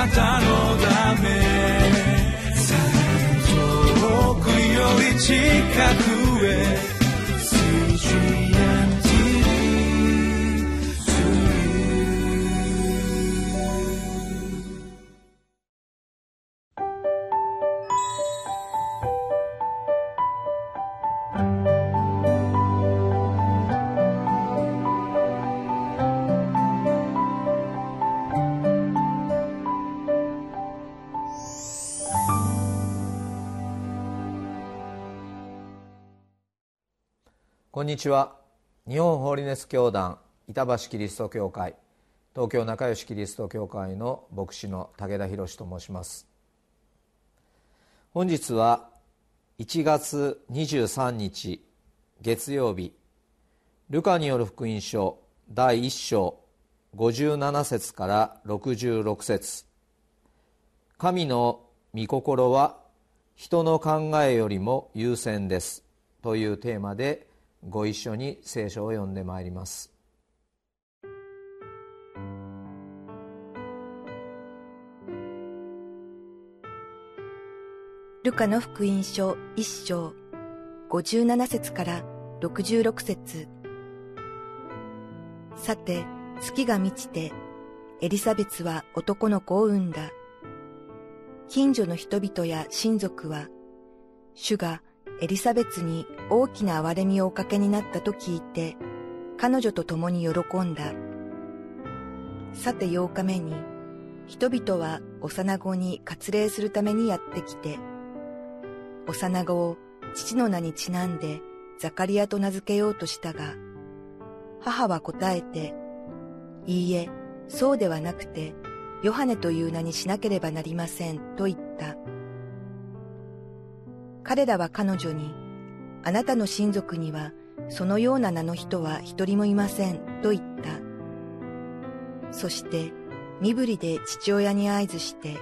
なたのため。遠くより近く。こんにちは。日本ホーリネス教団板橋キリスト教会東京仲良しキリスト教会の牧師の武田博と申します。本日は1月23日月曜日ルカによる福音書第1章57節から66節。神の御心は人の考えよりも優先です。というテーマでご一緒に聖書を読んでまいります。ルカの福音書一章57節から66節。さて月が満ちてエリザベツは男の子を産んだ。近所の人々や親族は主がエリザベツに大きな憐れみをおかけになったと聞いて、彼女と共に喜んだ。さて八日目に、人々は幼子に割礼するためにやってきて、幼子を父の名にちなんでザカリアと名付けようとしたが、母は答えて、いいえ、そうではなくて、ヨハネという名にしなければなりません、と言った。彼らは彼女に、あなたの親族にはそのような名の人は一人もいません、と言った。そして、身振りで父親に合図して、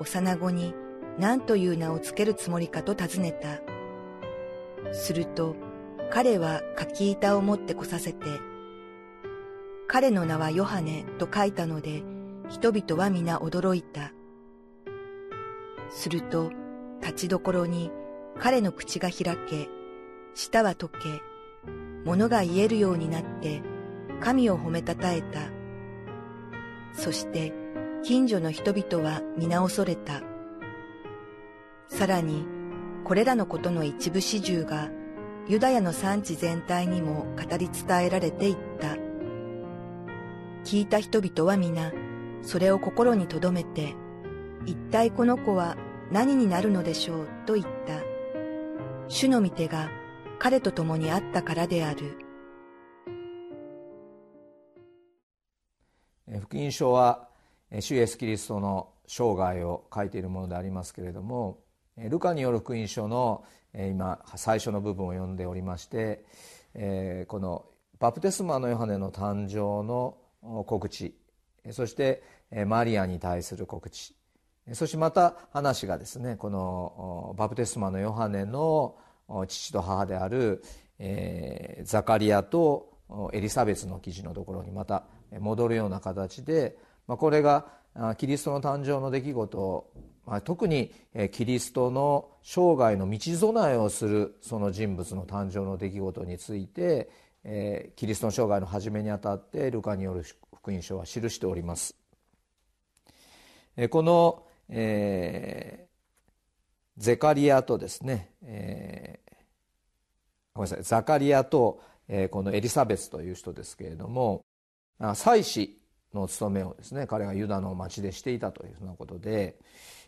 幼子に何という名をつけるつもりかと尋ねた。すると、彼は柿板を持ってこさせて、彼の名はヨハネと書いたので、人々は皆驚いた。すると、立ちどころに彼の口が開け、舌は溶け、物が言えるようになって、神を褒めたたえた。そして、近所の人々は皆恐れた。さらに、これらのことの一部始終が、ユダヤの産地全体にも語り伝えられていった。聞いた人々は皆、それを心に留めて、一体この子は何になるのでしょう？と言った。主の御手が彼と共にあったからである。福音書は主イエスキリストの生涯を書いているものでありますけれどもルカによる福音書の今最初の部分を読んでおりましてこのバプテスマのヨハネの誕生の告知そしてマリアに対する告知そしてまた話がですねこのバプテスマのヨハネの父と母である、ザカリアとエリザベスの記事のところにまた戻るような形で、これがキリストの誕生の出来事まあ、特にキリストの生涯の道備えをするその人物の誕生の出来事について、キリストの生涯の初めにあたってルカによる福音書は記しております。このえー、ゼカリアとですね、えー、ごめんなさいザカリアと、えー、このエリザベスという人ですけれども祭司の務めをですね彼がユダの町でしていたというふうなことで、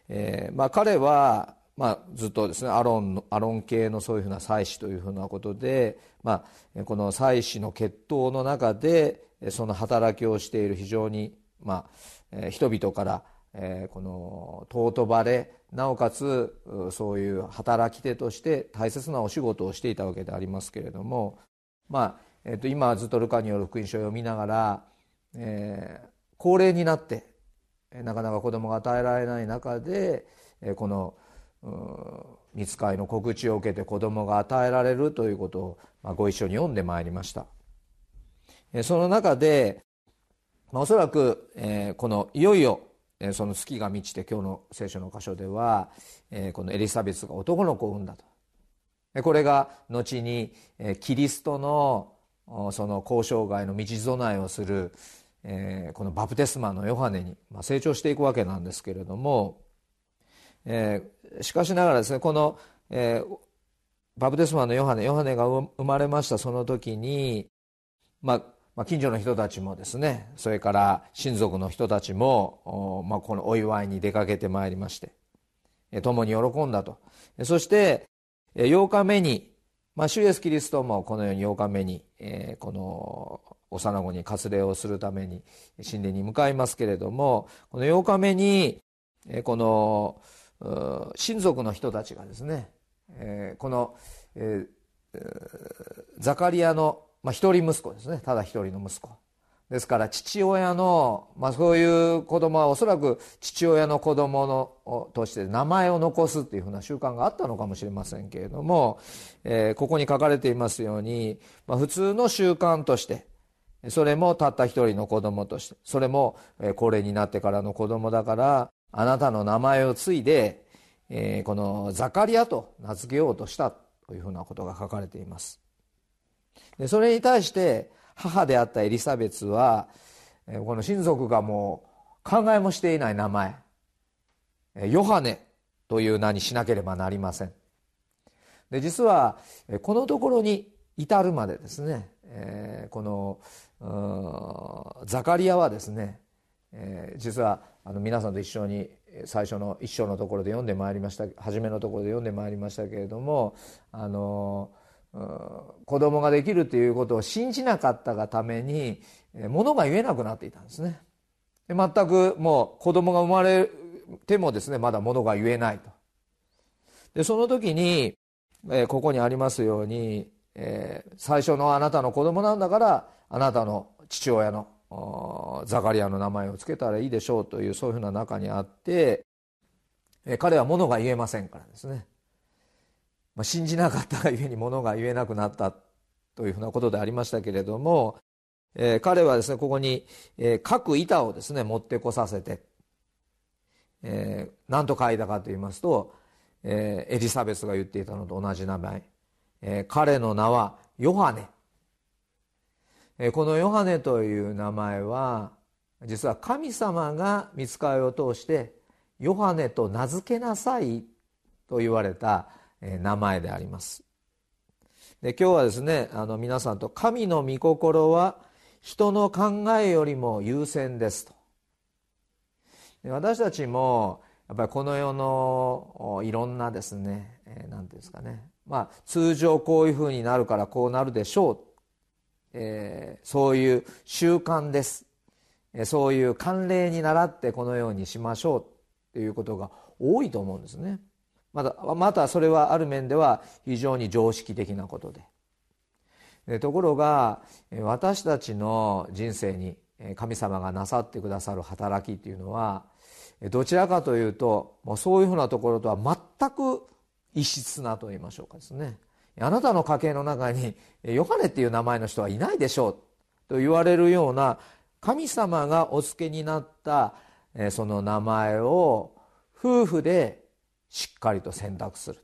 えーまあ、彼は、まあ、ずっとですねアロンアロン系のそういうふうな祭司というふうなことで、まあ、この祭司の血統の中でその働きをしている非常に、まあ、人々からえ、この尊ばれなおかつそういう働き手として大切なお仕事をしていたわけでありますけれども、まあえー、と今ずっとルカによる福音書を読みながら、え、高齢になってなかなか子供が与えられない中で、え、この見つかいの告知を受けて子供が与えられるということを、ま、ご一緒に読んでまいりました。その中で、まあ、おそらく、えー、このいよいよその月が満ちて今日の聖書の箇所ではこのエリザベスが男の子を産んだと。これが後にキリストのその交渉外の道備えをするこのバプテスマのヨハネに成長していくわけなんですけれどもしかしながらですねこのバプテスマのヨハネヨハネが生まれましたその時にまあま、近所の人たちもですねそれから親族の人たちも、ま、このお祝いに出かけてまいりまして共に喜んだと。そして8日目に、まあ、主イエスキリストもこのように8日目に、え、この幼子に割礼をするために神殿に向かいますけれどもこの8日目にこの親族の人たちがですねこのザカリアのまあ、一人息子ですね。ただ一人の息子。ですから父親の、まあ、そういう子供はおそらく父親の子供のとして名前を残すっていうふうな習慣があったのかもしれませんけれども、えー、ここに書かれていますように、まあ、普通の習慣としてそれもたった一人の子供としてそれも高齢になってからの子供だからあなたの名前を継いで、えー、このザカリアと名付けようとしたというふうなことが書かれています。でそれに対して母であったエリザベスはこの親族がもう考えもしていない名前ヨハネという名にしなければなりません。で実はこのところに至るまでですねえこのザカリアはですねえ実はあの皆さんと一緒に最初の一章のところで読んでまいりました初めのところで読んでまいりましたけれどもあの子供ができるということを信じなかったがために物が言えなくなっていたんですね。全くもう子供が生まれてもですねまだ物が言えないと。でその時に、えここにありますように、え最初のあなたの子供なんだからあなたの父親のザカリアの名前を付けたらいいでしょうというそういうふうな中にあって、え彼は物が言えませんからですね。まあ、信じなかったがゆえにものが言えなくなったというふうなことでありましたけれども、えー、彼はですねここに、えー、各板をですね持ってこさせて、えー、何と書いたかと言いますと、えー、エリザベスが言っていたのと同じ名前、えー、彼の名はヨハネ、えー、このヨハネという名前は実は神様が見つかりを通してヨハネと名付けなさいと言われた名前であります。で今日はですねあの皆さんと「神の御心は人の考えよりも優先です」と。私たちもやっぱりこの世のいろんなですね何、えー、て言うんですかね。まあ通常こういうふうになるからこうなるでしょう、え、そういう習慣です。そういう慣例に倣ってこのようにしましょうということが多いと思うんですね。またまたそれはある面では非常に常識的なことで。ところが私たちの人生に神様がなさってくださる働きっていうのはどちらかというともうそういうふうなところとは全く異質なと言いましょうかですね。あなたの家系の中にヨハネっていう名前の人はいないでしょうと言われるような神様がお付けになったその名前を夫婦でしっかりと選択する、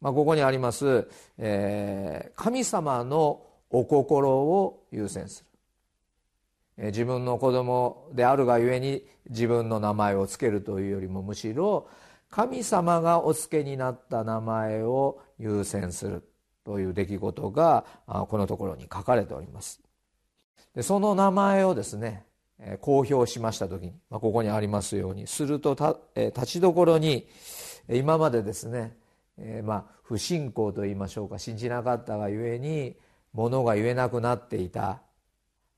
まあ、ここにあります、えー、神様のお心を優先する、えー、自分の子供であるがゆえに自分の名前を付けるというよりもむしろ神様がお付けになった名前を優先するという出来事がこのところに書かれております。でその名前をですね公表しました時に、まあ、ここにありますようにするとた、え立ちどころに今までですね、えー、まあ不信仰と言いましょうか信じなかったがゆえにものが言えなくなっていた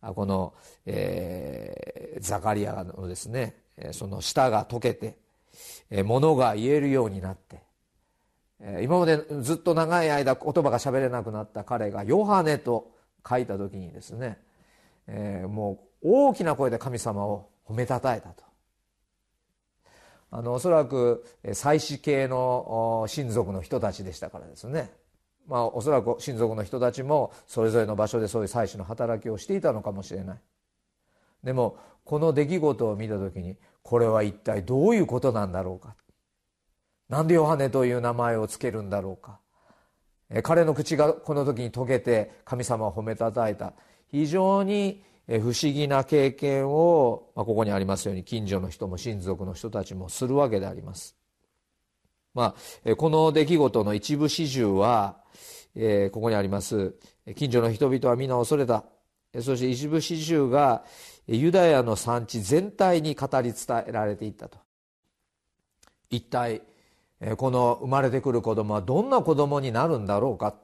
この、えー、ザカリアのですねその舌が溶けてものが言えるようになって今までずっと長い間言葉が喋れなくなった彼が「ヨハネ」と書いた時にですね、えー、もう大きな声で神様を褒めたたえたと。あのおそらく祭祀系の親族の人たちでしたからですね。まあおそらく親族の人たちもそれぞれの場所でそういう祭祀の働きをしていたのかもしれない。でもこの出来事を見た時にこれは一体どういうことなんだろうか。なんでヨハネという名前を付けるんだろうか。彼の口がこの時に解けて神様を褒めたたえた。非常に不思議な経験を、まあ、ここにありますように近所の人も親族の人たちもするわけであります。まあ、この出来事の一部始終は、えー、ここにあります。近所の人々は皆恐れた。そして一部始終がユダヤの産地全体に語り伝えられていったと。一体この生まれてくる子供はどんな子供になるんだろうか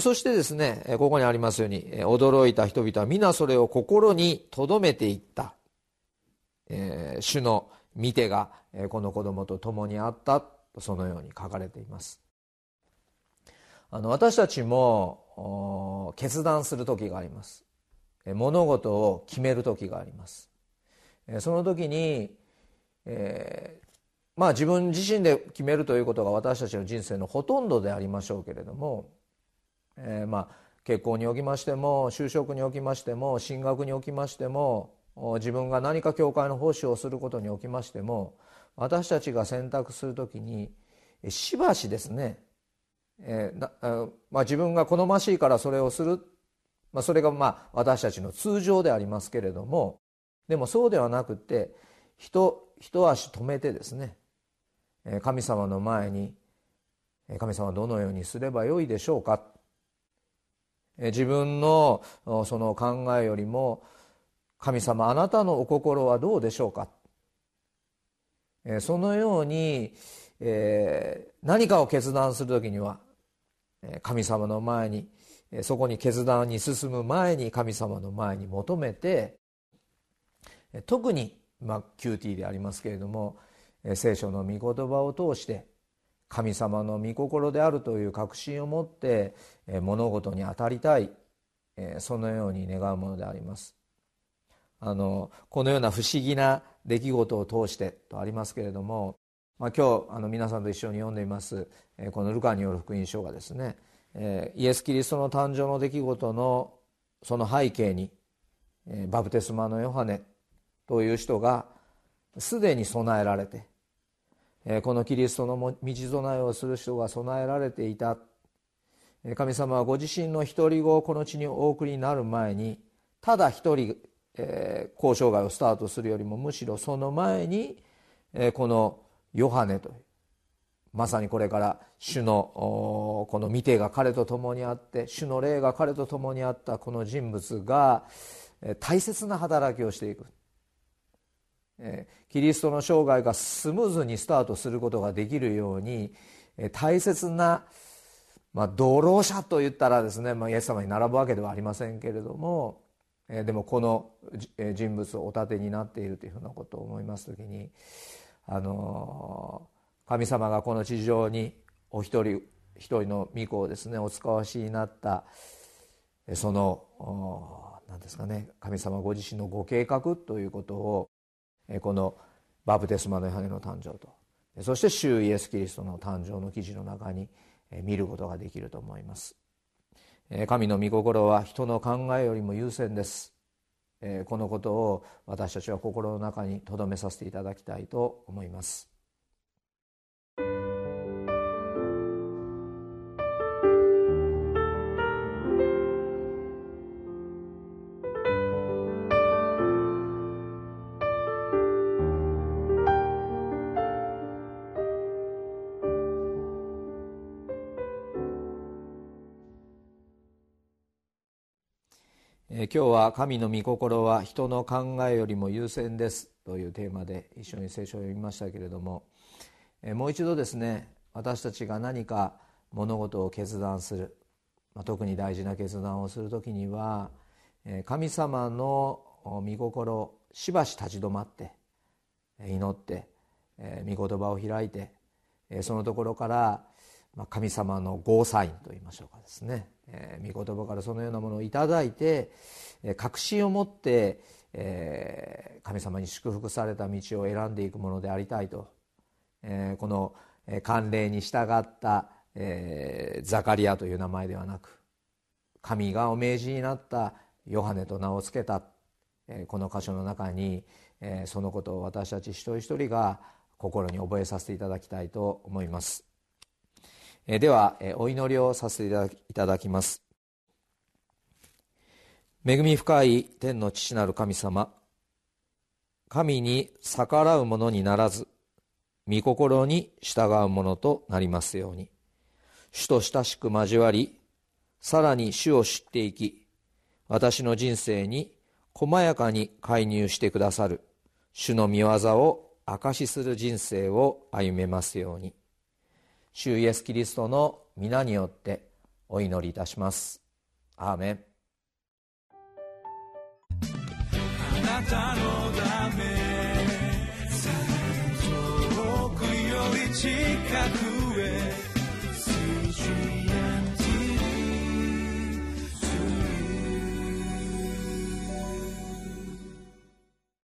そしてですねここにありますように驚いた人々は皆それを心に留めていった、えー、主の見てがこの子供と共にあった。そのように書かれています。あの私たちも決断する時があります。物事を決める時があります。その時に、えー、まあ自分自身で決めるということが私たちの人生のほとんどでありましょうけれども、えー、まあ結婚におきましても就職におきましても進学におきましても自分が何か教会の奉仕をすることにおきましても私たちが選択するときにしばしですね、えーまあ、自分が好ましいからそれをする、まあ、それがまあ私たちの通常でありますけれどもでもそうではなくて一一足止めてですね神様の前に神様はどのようにすればよいでしょうか。自分のその考えよりも神様あなたのお心はどうでしょうか？そのように何かを決断する時には神様の前にそこに決断に進む前に神様の前に求めて特に、まあ、QT でありますけれども聖書の御言葉を通して神様の御心であるという確信を持って物事に当たりたいそのように願うものであります。あのこのような不思議な出来事を通してとありますけれども、まあ、今日あの皆さんと一緒に読んでいますこのルカによる福音書がですねイエス・キリストの誕生の出来事のその背景にバプテスマのヨハネという人がすでに備えられてこのキリストの道備えをする人が備えられていた。神様はご自身の独り子をこの地にお送りになる前にただ一人、交渉外をスタートするよりもむしろその前に、このヨハネというまさにこれから主のこの見てが彼と共にあって主の霊が彼と共にあったこの人物が大切な働きをしていく。キリストの生涯がスムーズにスタートすることができるように大切な、まあ、道路者といったらですね、まあ、イエス様に並ぶわけではありませんけれどもでもこの人物をお立てになっているというふうなことを思います時にあの神様がこの地上にお一人一人の御子をですねお使わしになったその何ですかね神様ご自身のご計画ということをこのバプテスマのヨハネの誕生と。そして主イエス・キリストの誕生の記事の中に見ることができると思います。神の御心は人の考えよりも優先です。このことを私たちは心の中に留めさせていただきたいと思います。今日は「神の御心は人の考えよりも優先です」というテーマで一緒に聖書を読みましたけれども。もう一度ですね私たちが何か物事を決断する。特に大事な決断をする時には神様の御心しばし立ち止まって祈って御言葉を開いてそのところから神様のゴーサインといいましょうかですね。えー、御言葉からそのようなものをいただいて、えー、確信を持って、えー、神様に祝福された道を選んでいくものでありたいと、えー、この慣例に従った、えー、ザカリアという名前ではなく神がお命じになったヨハネと名を付けたこの箇所の中にそのことを私たち一人一人が心に覚えさせていただきたいと思います。えではえお祈りをさせていただきます。恵み深い天の父なる神様神に逆らうものにならず御心に従うものとなりますように。主と親しく交わりさらに主を知っていき私の人生に細やかに介入してくださる主の御業を証しする人生を歩めますように。主イエス・キリストの皆によってお祈りいたします。アーメン。あなたのため遠くより近くへ